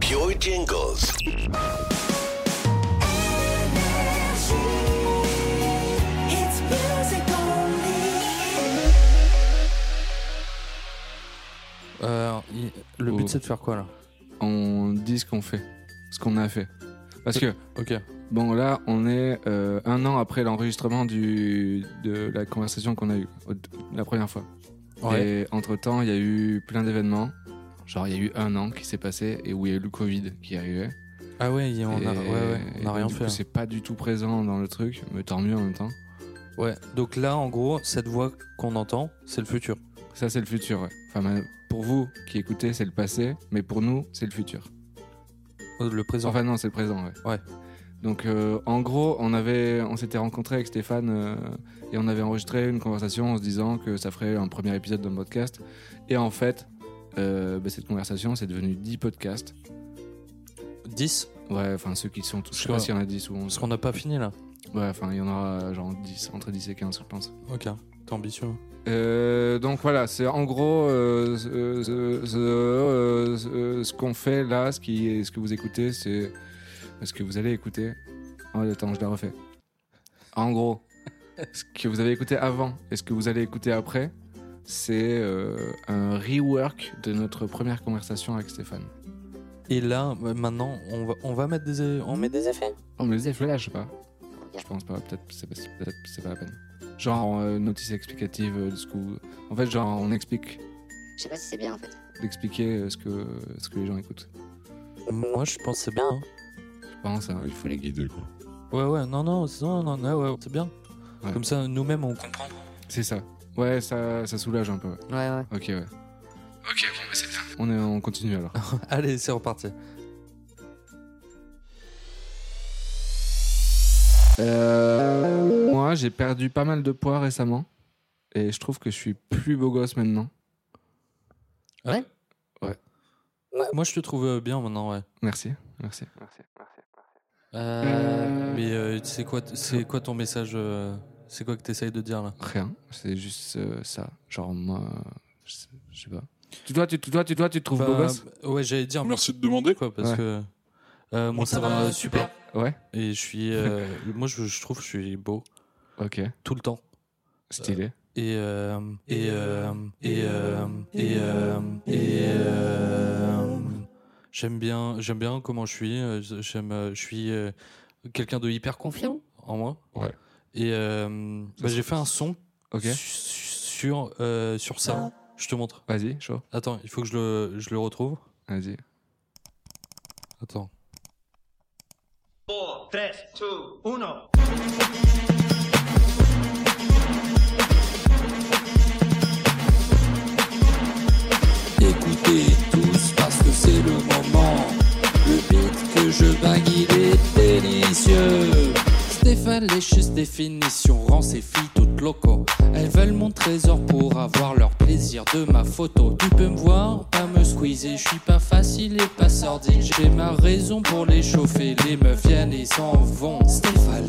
Pure Jingles. It's music only. Euh, le Oh. but c'est de faire quoi là On dit ce qu'on fait, ce qu'on a fait. Parce que, Ok. bon, là, on est euh, un an après l'enregistrement du, de la conversation qu'on a eue au- la première fois. Ouais. Et entre-temps, il y a eu plein d'événements. Genre, il y a eu un an qui s'est passé et où il y a eu le Covid qui arrivé. Ah ouais, il y a- on a, Et- ouais, ouais, on et a rien fait. c'est pas du tout présent dans le truc, mais tant mieux en même temps. Ouais. Donc là, en gros, cette voix qu'on entend, c'est le futur. Ça, c'est le futur, ouais. Enfin, pour vous qui écoutez, c'est le passé, mais pour nous, c'est le futur. Euh, Le présent. Enfin, non, c'est le présent, ouais. Ouais. Donc, euh, en gros, on, avait, on s'était rencontré avec Stéphane euh, et on avait enregistré une conversation en se disant que ça ferait un premier épisode d'un podcast. Et en fait, euh, bah, cette conversation, c'est devenu 10 podcasts. 10 Ouais, enfin, ceux qui sont tous. Je sais pas s'il y en a 10 ou 11. Parce qu'on n'a pas fini là. Ouais, enfin, il y en aura genre 10, entre 10 et 15, je pense. Ok. T'es ambitieux. Euh, donc voilà, c'est en gros euh, euh, ce qu'on fait là, ce, qui, ce que vous écoutez, c'est ce que vous allez écouter. Oh, attends, je la refais. En gros, ce que vous avez écouté avant et ce que vous allez écouter après, c'est euh, un rework de notre première conversation avec Stéphane. Et là, euh, maintenant, on va, on va mettre des, é- on met des effets? On là, je sais pas. Je pense pas, peut-être c'est pas, c'est pas la peine. Genre euh, notice explicative de ce que vous- En fait, genre on explique, Je sais pas si c'est bien en fait. d'expliquer euh, ce que, ce que les gens écoutent. Moi, je pense que c'est bien. hein. Je pense, hein. Il faut les guider, quoi. Ouais, ouais, non, non, c'est non, non, ouais, ouais, c'est bien. Ouais. Comme ça, nous-mêmes, on comprend. C'est ça. Ouais, ça, ça soulage un peu. ouais. Ouais, ouais. Ok, ouais. Ok, bon, bah c'est bien. On, est, on continue alors. Allez, c'est reparti. Euh, moi, j'ai perdu pas mal de poids récemment. Et je trouve que je suis plus beau gosse maintenant. Moi, je te trouve euh, bien maintenant, ouais. Merci. Merci. Euh, mais euh, c'est quoi, c'est quoi ton message euh, C'est quoi que tu essayes de dire là Rien. C'est juste euh, ça. Genre, moi, je sais, je sais pas. Tu, toi, tu, toi, tu, toi, tu te trouves beau Bah, gosse Ouais, j'allais dire Merci de demander. quoi, parce Ouais. que euh, moi, ça va super. Ouais. Et je suis, euh, moi, je, je trouve que je suis beau Ok. tout le temps. Stylé. Et euh, et euh, et euh, et euh, et euh, j'aime bien j'aime bien comment je suis. euh, J'aime euh, je suis euh, quelqu'un de hyper confiant en moi. Ouais. Et euh, bah, j'ai fait un son Ok. su- sur euh, sur ça. Je te montre. Vas-y, chaud. Attends, il faut que je le je le retrouve. Vas-y. Attends. 4, 3, 2, 1. Stéphane Léchus définition rend ses filles Elles veulent mon trésor pour avoir leur plaisir de ma photo. Tu peux me voir, pas me squeezer, je suis pas facile et pas sordide. J'ai ma raison pour les chauffer, les meufs viennent et s'en vont.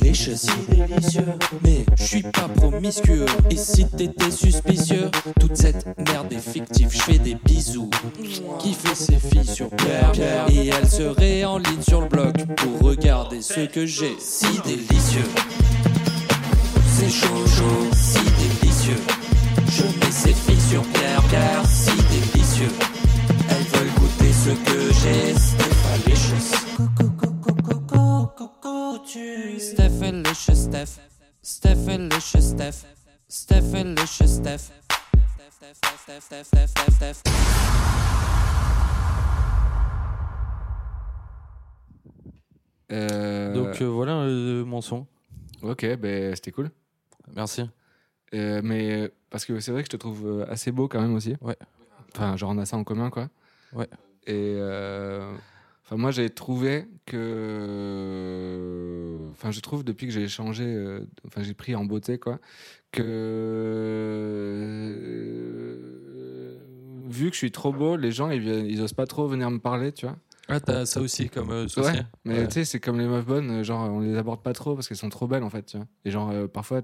Il est délicieux, mais je suis pas promiscueux. Et si t'étais suspicieux, toute cette merde est fictive, je fais des bisous. Qui fait ses filles sur Pierre, Pierre? Et elle serait en ligne sur le blog pour regarder ce que j'ai. Si délicieux. C'est chaud, chaud, si délicieux. Je mets ces filles sur Pierre, Pierre, si délicieux. Elles veulent goûter ce que j'ai. Stephalicious. Steph, Stephalicious Steph, Stephalicious Steph. Steph, Steph, Steph, Steph, Steph, Steph. Euh, Donc euh, voilà euh, mon son. Ok, ben c'était cool. Merci. Euh, mais parce que c'est vrai que je te trouve euh, assez beau quand même aussi. Ouais. Enfin, genre on a ça en commun quoi. Ouais. Et euh, enfin moi j'ai trouvé que, enfin je trouve depuis que j'ai changé, euh, enfin j'ai pris en beauté quoi, que euh, vu que je suis trop beau, les gens ils, ils osent pas trop venir me parler, tu vois. Ah t'as ça aussi comme euh, souci. Ouais, mais Ouais. tu sais, c'est comme les meufs bonnes, genre on les aborde pas trop parce qu'elles sont trop belles en fait, tu vois. Et genre euh, parfois,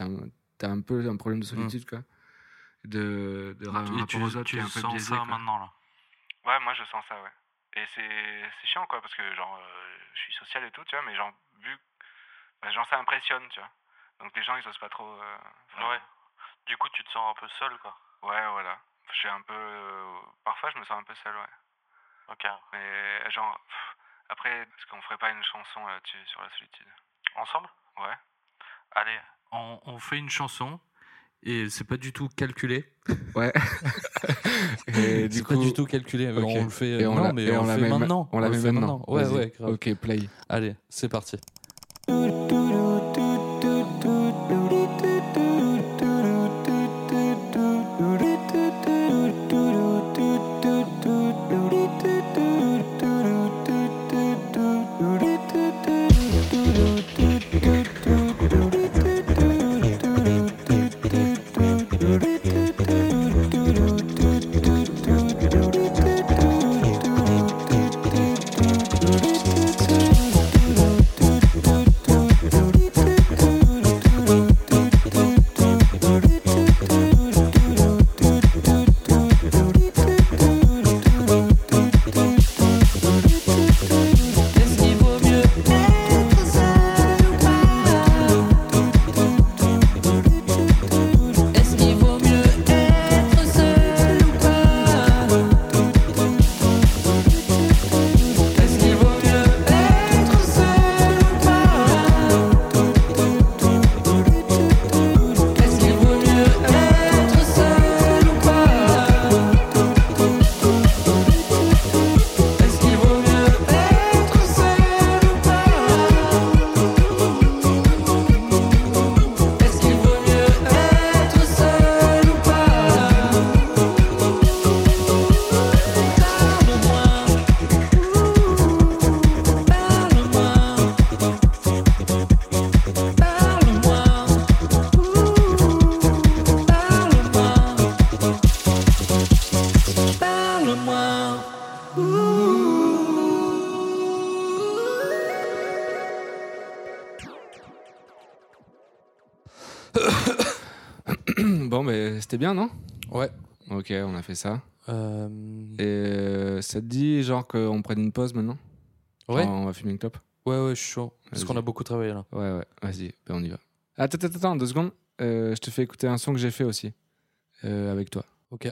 un- t'as un peu un problème de solitude, quoi. De, de ra- Et rapport tu, aux autres tu peu sens biaisé, ça quoi. maintenant là? Ouais, moi je sens ça, ouais. Et c'est c'est chiant, quoi, parce que, genre, euh, je suis social et tout, tu vois, mais genre, vu. Bah, genre, ça impressionne, tu vois. Donc les gens, ils osent pas trop. euh, Ouais. Du coup, tu te sens un peu seul, quoi. Ouais, voilà. Je suis un peu. euh, Parfois, je me sens un peu seul, ouais. Ok. Mais, genre. pff, après, est-ce qu'on ferait pas une chanson là-dessus, sur la solitude? Ensemble? Ouais. Allez. On, on fait une chanson et c'est pas du tout calculé. Ouais. et du C'est coup, pas du tout calculé. ok. On le fait. Et on non, mais et on, on le la fait maintenant. on la fait maintenant. Ouais, Vas-y. ouais, grave. Ok, play. Allez, c'est parti. bon, mais c'était bien, non? Ouais. Ok, on a fait ça. Euh, Et euh, ça te dit, genre, qu'on prenne une pause maintenant? Ouais. Genre, On va fumer une clope Ouais, ouais, je suis chaud. Parce qu'on a beaucoup travaillé là. Ouais, ouais, vas-y, ben on y va. Attends, attends, attends, deux secondes. Euh, je te fais écouter un son que j'ai fait aussi. euh, avec toi. Ok.